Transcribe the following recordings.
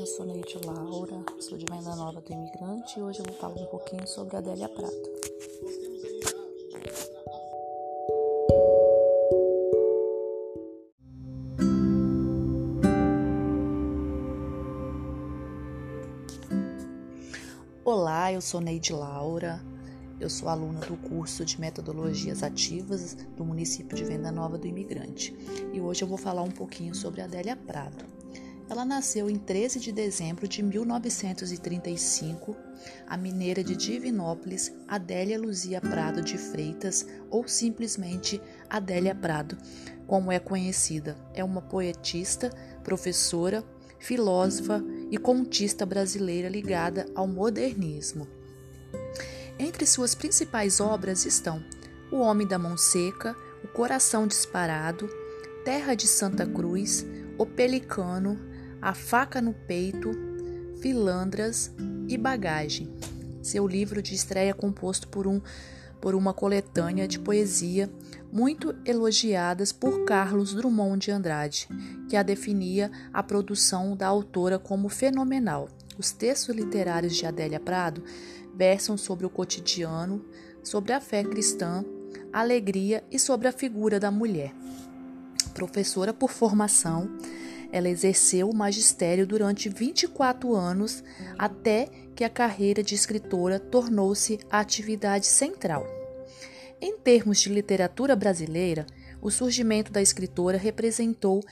eu sou Neide Laura, sou de Venda Nova do Imigrante e hoje eu vou falar um pouquinho sobre a Adélia Prado. Olá, eu sou Neide Laura, eu sou aluna do curso de Metodologias Ativas do município de Venda Nova do Imigrante e hoje eu vou falar um pouquinho sobre a Adélia Prado. Ela nasceu em 13 de dezembro de 1935, a mineira de Divinópolis, Adélia Luzia Prado de Freitas, ou simplesmente Adélia Prado, como é conhecida. É uma poetista, professora, filósofa e contista brasileira ligada ao modernismo. Entre suas principais obras estão O Homem da Mão Seca, O Coração Disparado, Terra de Santa Cruz, O Pelicano, a Faca no Peito, Filandras e Bagagem. Seu livro de estreia é composto por, um, por uma coletânea de poesia muito elogiadas por Carlos Drummond de Andrade, que a definia a produção da autora como fenomenal. Os textos literários de Adélia Prado versam sobre o cotidiano, sobre a fé cristã, a alegria e sobre a figura da mulher. Professora por formação, ela exerceu o magistério durante 24 anos até que a carreira de escritora tornou-se a atividade central. Em termos de literatura brasileira, o surgimento da escritora representou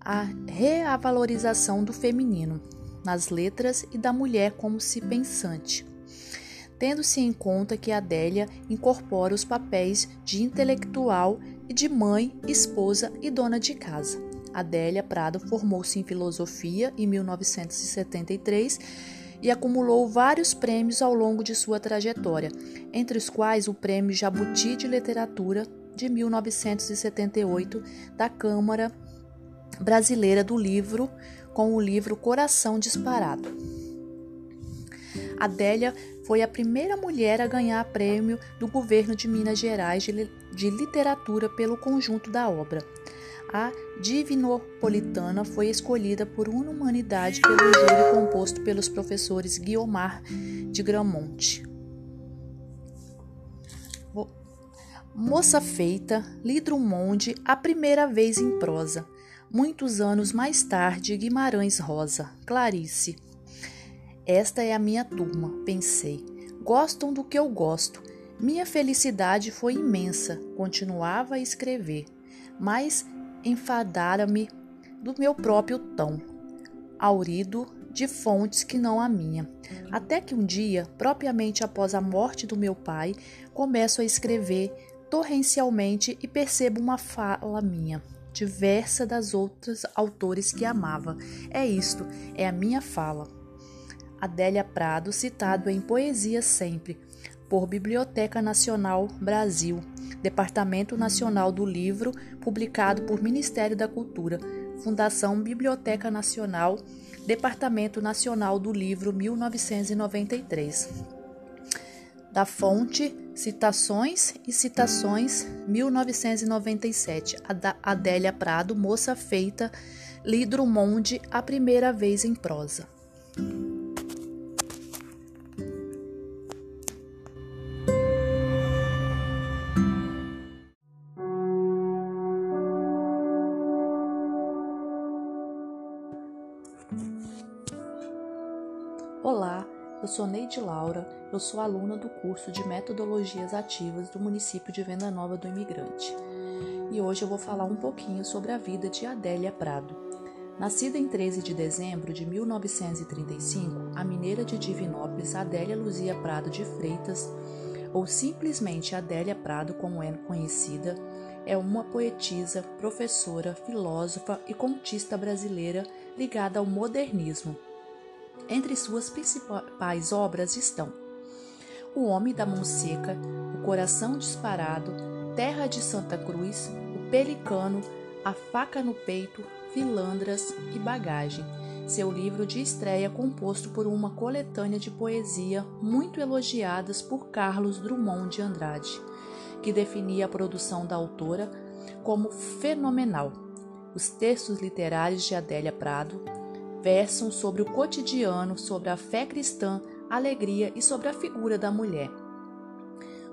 a reavalorização do feminino nas letras e da mulher como se pensante, tendo-se em conta que Adélia incorpora os papéis de intelectual e de mãe, esposa e dona de casa. Adélia Prado formou-se em filosofia em 1973 e acumulou vários prêmios ao longo de sua trajetória, entre os quais o Prêmio Jabuti de Literatura de 1978 da Câmara Brasileira do Livro, com o livro Coração Disparado. Adélia foi a primeira mulher a ganhar prêmio do governo de Minas Gerais de literatura pelo conjunto da obra. A Divinopolitana foi escolhida por unanimidade pelo júri composto pelos professores Guiomar de Gramonte. Moça Feita, Lidrumonde, a primeira vez em prosa. Muitos anos mais tarde, Guimarães Rosa, Clarice. Esta é a minha turma, pensei. Gostam do que eu gosto. Minha felicidade foi imensa, continuava a escrever. Mas enfadara-me do meu próprio tom, aurido de fontes que não a minha. Até que um dia, propriamente após a morte do meu pai, começo a escrever torrencialmente e percebo uma fala minha, diversa das outras autores que amava. É isto, é a minha fala. Adélia Prado, citado em Poesia Sempre, por Biblioteca Nacional Brasil, Departamento Nacional do Livro, publicado por Ministério da Cultura, Fundação Biblioteca Nacional, Departamento Nacional do Livro, 1993. Da fonte Citações e Citações, 1997. Adélia Prado, Moça Feita, Lidro Monde, a primeira vez em prosa. Eu sou Neide Laura, eu sou aluna do curso de Metodologias Ativas do município de Venda Nova do Imigrante. E hoje eu vou falar um pouquinho sobre a vida de Adélia Prado. Nascida em 13 de dezembro de 1935, a mineira de Divinópolis Adélia Luzia Prado de Freitas, ou simplesmente Adélia Prado como é conhecida, é uma poetisa, professora, filósofa e contista brasileira ligada ao modernismo entre suas principais obras estão O Homem da Mão Seca, O Coração Disparado, Terra de Santa Cruz, O Pelicano, A Faca no Peito, Filandras e Bagagem. Seu livro de estreia composto por uma coletânea de poesia muito elogiadas por Carlos Drummond de Andrade, que definia a produção da autora como fenomenal. Os textos literários de Adélia Prado versam sobre o cotidiano, sobre a fé cristã, alegria e sobre a figura da mulher.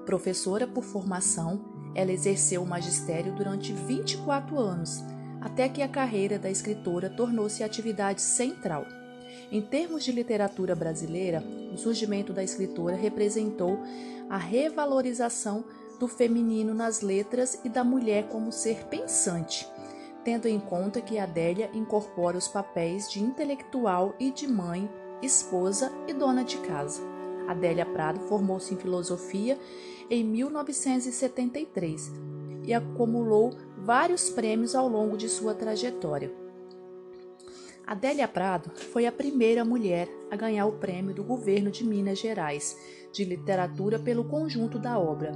Professora por formação, ela exerceu o magistério durante 24 anos, até que a carreira da escritora tornou-se atividade central. Em termos de literatura brasileira, o surgimento da escritora representou a revalorização do feminino nas letras e da mulher como ser pensante, tendo em conta que Adélia incorpora os papéis de intelectual e de mãe, esposa e dona de casa. Adélia Prado formou-se em filosofia em 1973 e acumulou vários prêmios ao longo de sua trajetória. Adélia Prado foi a primeira mulher a ganhar o prêmio do governo de Minas Gerais de literatura pelo conjunto da obra.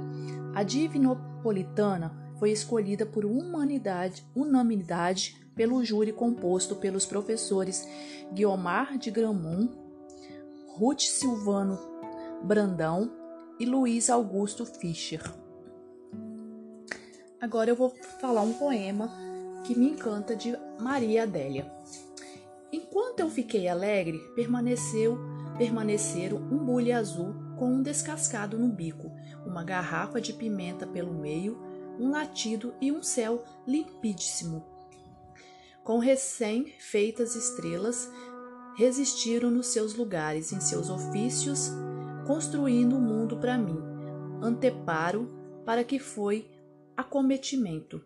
A Divinopolitana foi escolhida por unanimidade, unanimidade pelo júri composto pelos professores Guiomar de Gramont, Ruth Silvano Brandão e Luiz Augusto Fischer. Agora eu vou falar um poema que me encanta de Maria Adélia. Enquanto eu fiquei alegre, permaneceu permaneceram um bule azul com um descascado no bico, uma garrafa de pimenta pelo meio, um latido e um céu limpidíssimo. Com recém-feitas estrelas, resistiram nos seus lugares, em seus ofícios, construindo o um mundo para mim. Anteparo para que foi acometimento.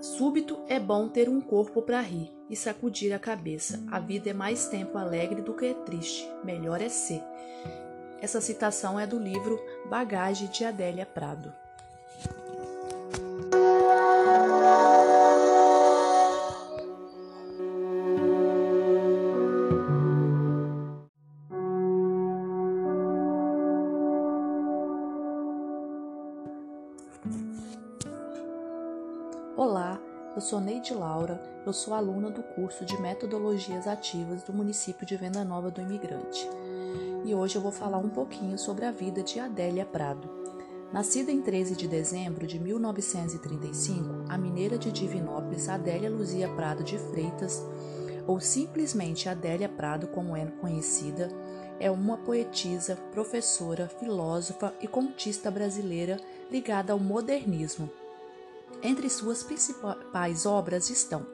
Súbito é bom ter um corpo para rir e sacudir a cabeça. A vida é mais tempo alegre do que triste. Melhor é ser. Essa citação é do livro Bagagem de Adélia Prado. Olá, eu sou Neide Laura, eu sou aluna do curso de Metodologias Ativas do município de Venda Nova do Imigrante. E hoje eu vou falar um pouquinho sobre a vida de Adélia Prado. Nascida em 13 de dezembro de 1935, a mineira de Divinópolis Adélia Luzia Prado de Freitas, ou simplesmente Adélia Prado como é conhecida, é uma poetisa, professora, filósofa e contista brasileira ligada ao modernismo entre suas principais obras estão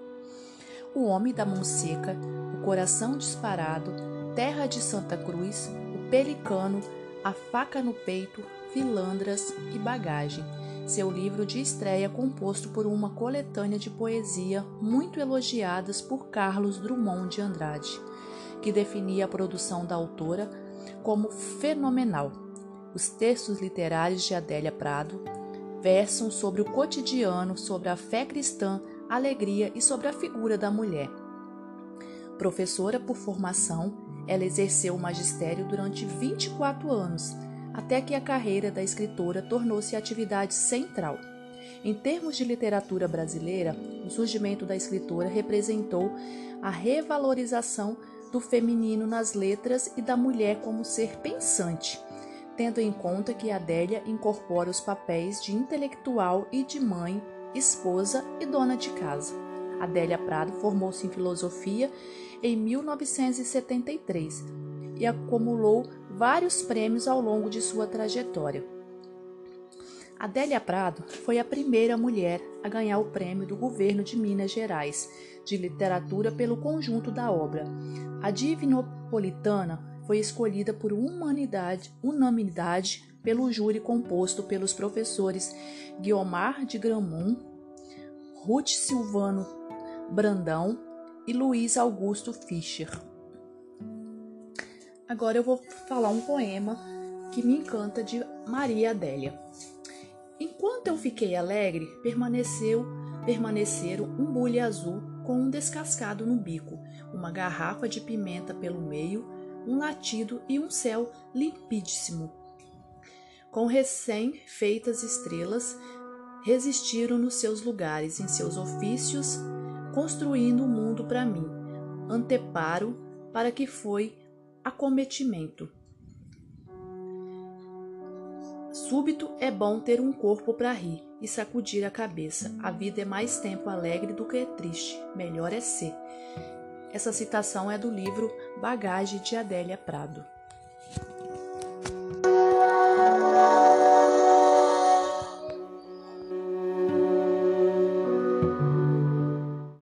O Homem da Mão Seca, O Coração Disparado, Terra de Santa Cruz, O Pelicano, A Faca no Peito, Filandras e Bagagem, seu livro de estreia composto por uma coletânea de poesia muito elogiadas por Carlos Drummond de Andrade, que definia a produção da autora como fenomenal. Os textos literários de Adélia Prado versam sobre o cotidiano, sobre a fé cristã, alegria e sobre a figura da mulher. Professora por formação, ela exerceu o magistério durante 24 anos, até que a carreira da escritora tornou-se atividade central. Em termos de literatura brasileira, o surgimento da escritora representou a revalorização do feminino nas letras e da mulher como ser pensante tendo em conta que Adélia incorpora os papéis de intelectual e de mãe, esposa e dona de casa. Adélia Prado formou-se em filosofia em 1973 e acumulou vários prêmios ao longo de sua trajetória. Adélia Prado foi a primeira mulher a ganhar o prêmio do governo de Minas Gerais de literatura pelo conjunto da obra. A Divinopolitana foi escolhida por unanimidade, pelo júri composto pelos professores Guiomar de Gramont, Ruth Silvano Brandão e Luiz Augusto Fischer. Agora eu vou falar um poema que me encanta de Maria Adélia. Enquanto eu fiquei alegre, permaneceu permaneceram um bule azul com um descascado no bico, uma garrafa de pimenta pelo meio um latido e um céu limpidíssimo. Com recém-feitas estrelas, resistiram nos seus lugares, em seus ofícios, construindo o um mundo para mim. Anteparo para que foi acometimento. súbito é bom ter um corpo para rir e sacudir a cabeça. A vida é mais tempo alegre do que triste. Melhor é ser. Essa citação é do livro Bagagem de Adélia Prado.